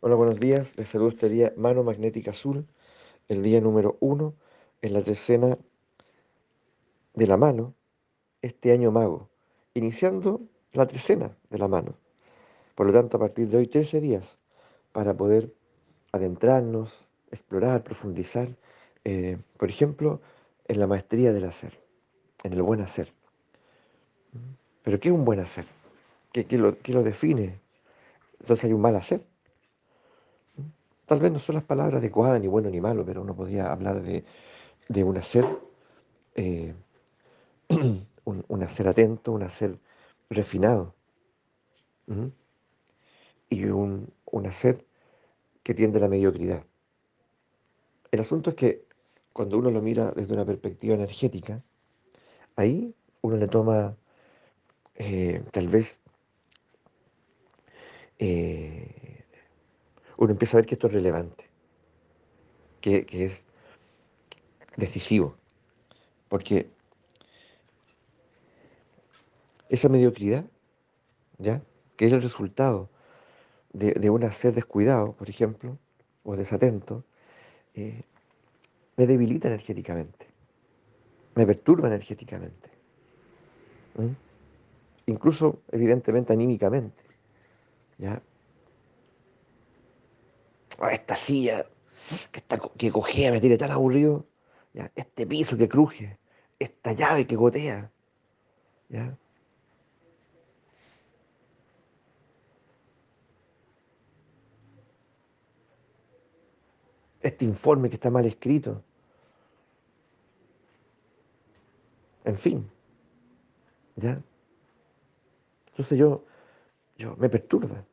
Hola, buenos días. Les saludo este día Mano Magnética Azul, el día número uno en la decena de la mano, este año mago, iniciando la trecena de la mano. Por lo tanto, a partir de hoy, 13 días para poder adentrarnos, explorar, profundizar, eh, por ejemplo, en la maestría del hacer, en el buen hacer. ¿Pero qué es un buen hacer? ¿Qué, lo, qué lo define? Entonces hay un mal hacer. Tal vez no son las palabras adecuadas, ni bueno ni malo, pero uno podría hablar de, de un hacer, eh, un, un hacer atento, un hacer refinado, y un, un hacer que tiende a la mediocridad. El asunto es que cuando uno lo mira desde una perspectiva energética, ahí uno le toma eh, tal vez, eh, uno empieza a ver que esto es relevante, que, es decisivo, porque esa mediocridad, ¿ya? que es el resultado de, de un hacer descuidado, por ejemplo, o desatento, eh, me debilita energéticamente, me perturba energéticamente, incluso evidentemente anímicamente. ¿ya? Esta silla que, está, que me tiene tan aburrido, este piso que cruje, esta llave que gotea, este informe que está mal escrito, en fin, ¿ya? Entonces yo, yo me perturba,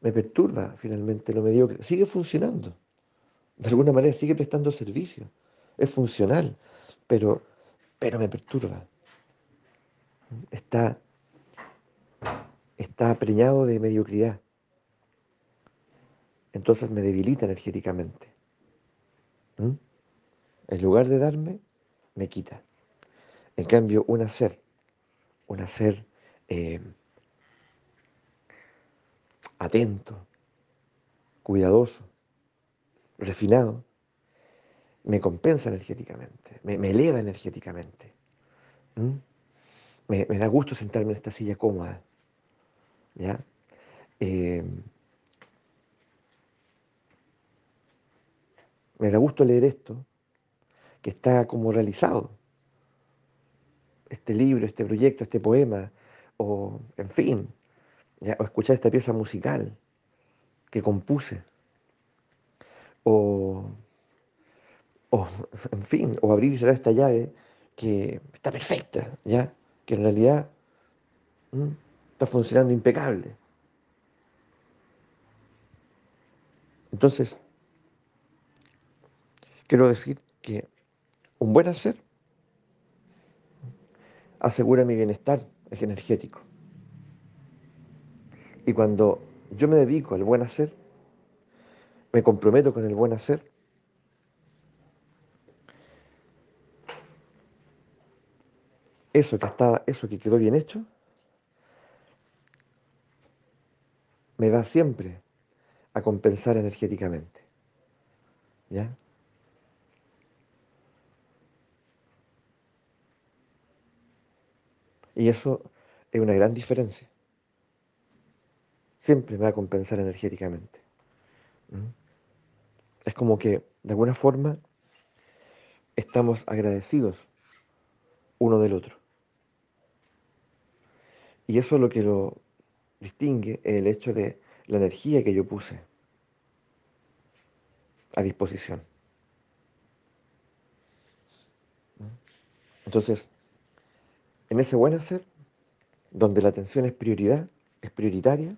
me perturba finalmente lo mediocre. Sigue funcionando, de alguna manera sigue prestando servicio, es funcional, pero, pero me perturba. Está, está preñado de mediocridad, entonces me debilita energéticamente. ¿m? En lugar de darme, me quita. En cambio, un hacer, un hacer eh, atento, cuidadoso, refinado, me compensa energéticamente, me, eleva energéticamente. me da gusto sentarme en esta silla cómoda, ¿ya? Eh, me da gusto leer esto, que está como realizado, este libro, este proyecto, este poema, o en fin, ¿ya? o escuchar esta pieza musical que compuse, o, o, en fin, o abrir y cerrar esta llave que está perfecta, ¿ya? Que en realidad está funcionando impecable. Entonces, quiero decir que un buen hacer asegura mi bienestar energético. Y cuando yo me dedico al buen hacer, me comprometo con el buen hacer, eso que está, eso que quedó bien hecho, me va siempre a compensar energéticamente. ¿Ya? Y eso es una gran diferencia. Siempre me va a compensar energéticamente. Es como que, de alguna forma, estamos agradecidos uno del otro. Y eso es lo que lo distingue el hecho de la energía que yo puse a disposición. Entonces, en ese buen hacer, donde la atención es prioridad, es prioritaria,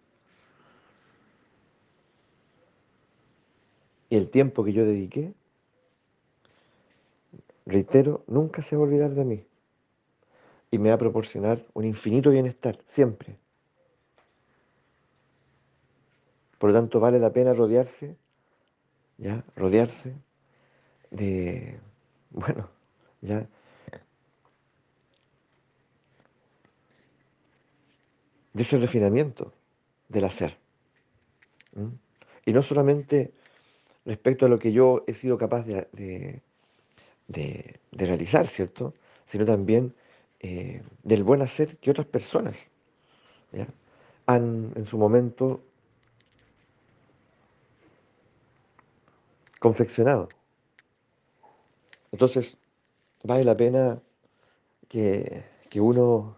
y el tiempo que yo dediqué, reitero, nunca se va a olvidar de mí. Y me va a proporcionar un infinito bienestar, siempre. Por lo tanto, vale la pena rodearse, ¿ya? Rodearse de, bueno, ya, de ese refinamiento del hacer. Y no solamente respecto a lo que yo he sido capaz de, de- de- realizar, ¿cierto? Sino también eh, del buen hacer que otras personas han en su momento confeccionado. Entonces, vale la pena que, que uno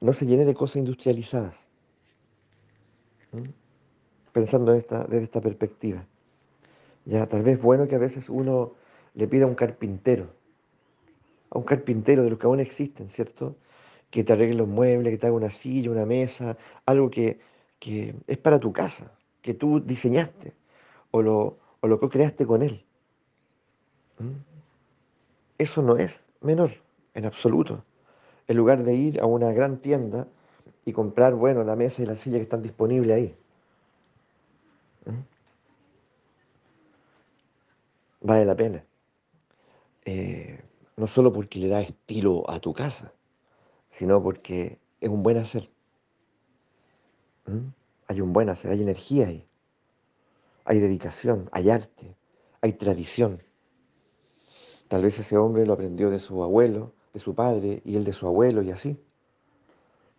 no se llene de cosas industrializadas. Pensando en esta, desde esta perspectiva. Ya, tal vez bueno que a veces uno le pida a un carpintero, a un carpintero de los que aún existen, ¿cierto? Que te arregle los muebles, que te haga una silla, una mesa, algo que, que es para tu casa, que tú diseñaste o lo, o lo que creaste con él. ¿m? Eso no es menor, en absoluto. En lugar de ir a una gran tienda y comprar, bueno, la mesa y la silla que están disponibles ahí. Vale la pena. Eh, no solo porque le da estilo a tu casa, sino porque es un buen hacer. ¿m? Hay un buen hacer, hay energía ahí, hay dedicación, hay arte, hay tradición. Tal vez ese hombre lo aprendió de su abuelo, de su padre, y él de su abuelo, y así.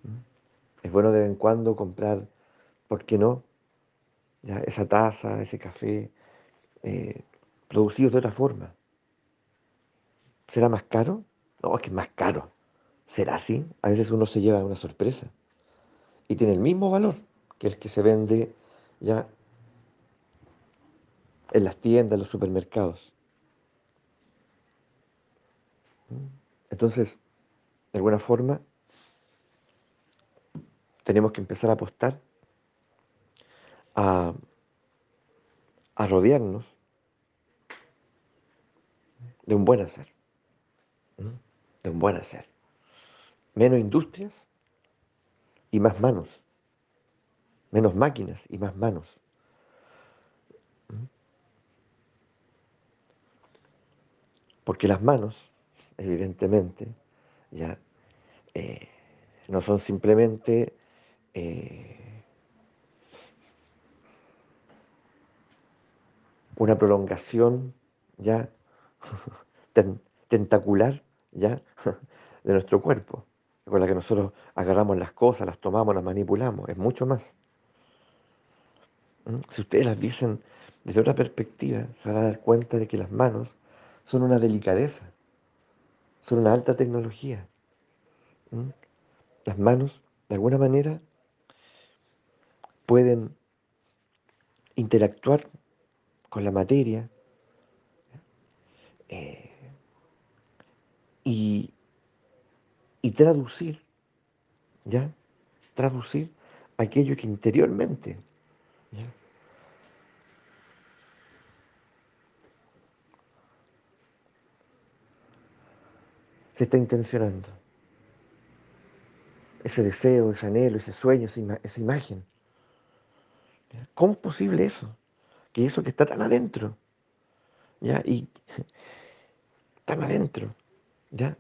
¿m? Es bueno de vez en cuando comprar, ¿por qué no? Esa taza, ese café, eh, producidos de otra forma. ¿Será más caro? No, es que es más caro. ¿Será así? A veces uno se lleva una sorpresa y tiene el mismo valor que el que se vende ya en las tiendas, en los supermercados. ¿m? Entonces, de alguna forma, tenemos que empezar a apostar a, rodearnos de un buen hacer, de un buen hacer. Menos industrias y más manos, menos máquinas y más manos. Porque las manos, evidentemente, ya eh, no son simplemente eh, una prolongación ya ten- tentacular ya de nuestro cuerpo, con la que nosotros agarramos las cosas, las tomamos, las manipulamos, es mucho más. ¿m? Si ustedes las viesen desde otra perspectiva, se van a dar cuenta de que las manos son una delicadeza, son una alta tecnología. ¿m? Las manos, de alguna manera, pueden interactuar con la materia eh, y, y traducir, ¿ya? Traducir aquello que interiormente ¿ya? se está intencionando. Ese deseo, ese anhelo, ese sueño, esa, esa imagen. ¿Cómo es posible eso? Que eso que está tan adentro, ¿ya? Y tan adentro, ¿ya?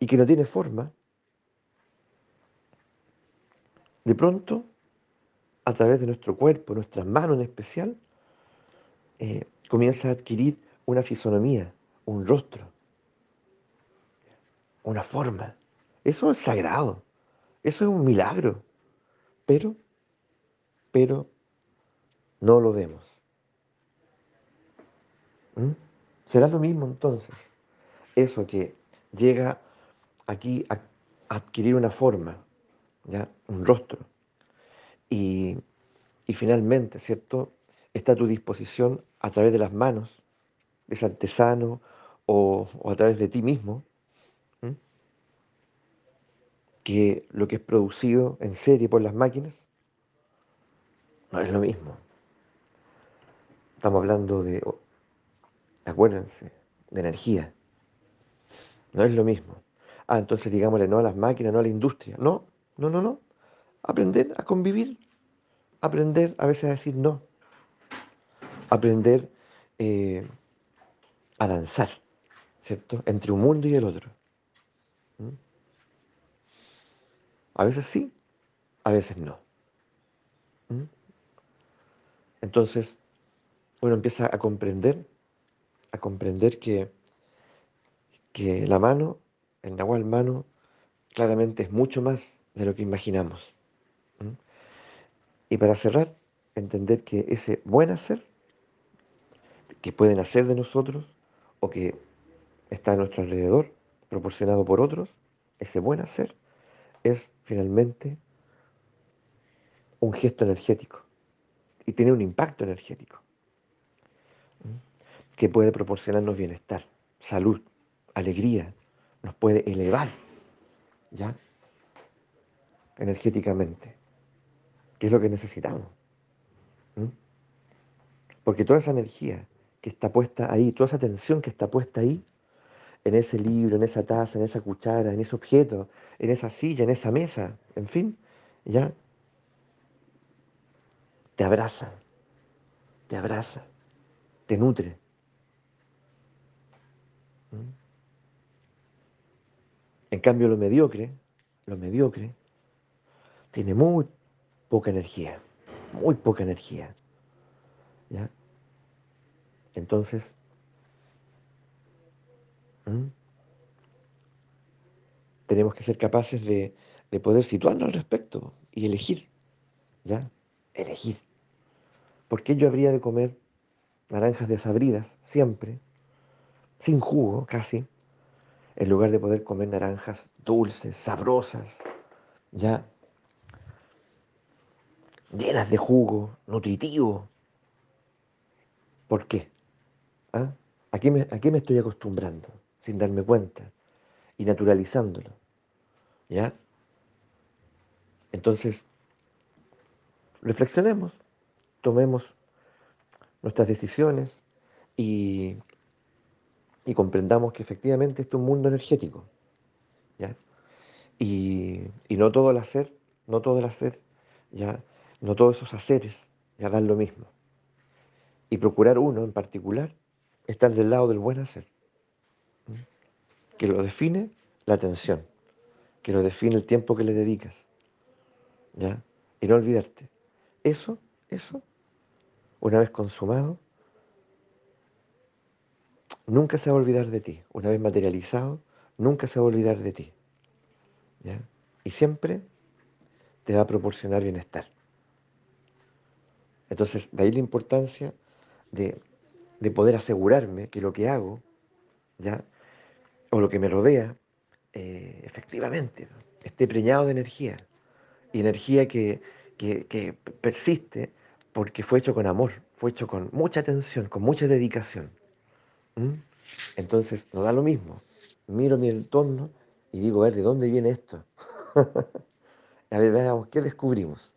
Y que no tiene forma, de pronto, a través de nuestro cuerpo, nuestras manos en especial, eh, comienza a adquirir una fisonomía, un rostro, una forma. Eso es sagrado, eso es un milagro, pero, pero no lo vemos. ¿m? Será lo mismo entonces, eso que llega aquí a adquirir una forma, ¿ya? Un rostro, y, y finalmente, ¿cierto? Está a tu disposición a través de las manos de ese artesano o, a través de ti mismo, que lo que es producido en serie por las máquinas no es lo mismo. Estamos hablando de, acuérdense, de energía, no es lo mismo. Ah, entonces digámosle no a las máquinas, no a la industria. No, no, no, no. Aprender a convivir, aprender a veces a decir no, aprender eh, a danzar, ¿cierto? Entre un mundo y el otro. ¿m? A veces sí, a veces no. ¿m? Entonces, uno empieza a comprender, a comprender que, que la mano, el nahual mano, claramente es mucho más de lo que imaginamos. Y para cerrar, entender que ese buen hacer que pueden hacer de nosotros o que está a nuestro alrededor, proporcionado por otros, ese buen hacer es finalmente un gesto energético y tiene un impacto energético. Que puede proporcionarnos bienestar, salud, alegría, nos puede elevar ya energéticamente, que es lo que necesitamos. Porque toda esa energía que está puesta ahí, toda esa atención que está puesta ahí, en ese libro, en esa taza, en esa cuchara, en ese objeto, en esa silla, en esa mesa, en fin, ya te abraza, te abraza, te nutre. En cambio, lo mediocre, lo mediocre, tiene muy poca energía, muy poca energía. ¿ya? Entonces, tenemos que ser capaces de, de poder situarnos al respecto y elegir, ¿ya? Elegir. ¿Por qué yo habría de comer naranjas desabridas siempre, sin jugo casi, en lugar de poder comer naranjas dulces, sabrosas, ya llenas de jugo, nutritivo? ¿Por qué? ¿Ah? ¿A me, a me estoy acostumbrando sin darme cuenta y naturalizándolo? ¿Ya? Entonces, reflexionemos, tomemos nuestras decisiones y, y comprendamos que efectivamente esto es un mundo energético. ¿ya? Y, y no todo el hacer, no todo el hacer, ya, no todos esos haceres ya dan lo mismo. Y procurar uno en particular, estar del lado del buen hacer, que lo define la atención, que lo define el tiempo que le dedicas. ¿ya? Y no olvidarte, eso, eso, una vez consumado, nunca se va a olvidar de ti. Una vez materializado, nunca se va a olvidar de ti. Y siempre te va a proporcionar bienestar. Entonces, de ahí la importancia de, de poder asegurarme que lo que hago, ¿ya? o lo que me rodea, eh, efectivamente, esté preñado de energía. Y energía que, que persiste porque fue hecho con amor, fue hecho con mucha atención, con mucha dedicación. ¿M? Entonces, no da lo mismo. Miro mi entorno y digo, a ver, ¿de dónde viene esto? a ver, veamos, ¿qué descubrimos?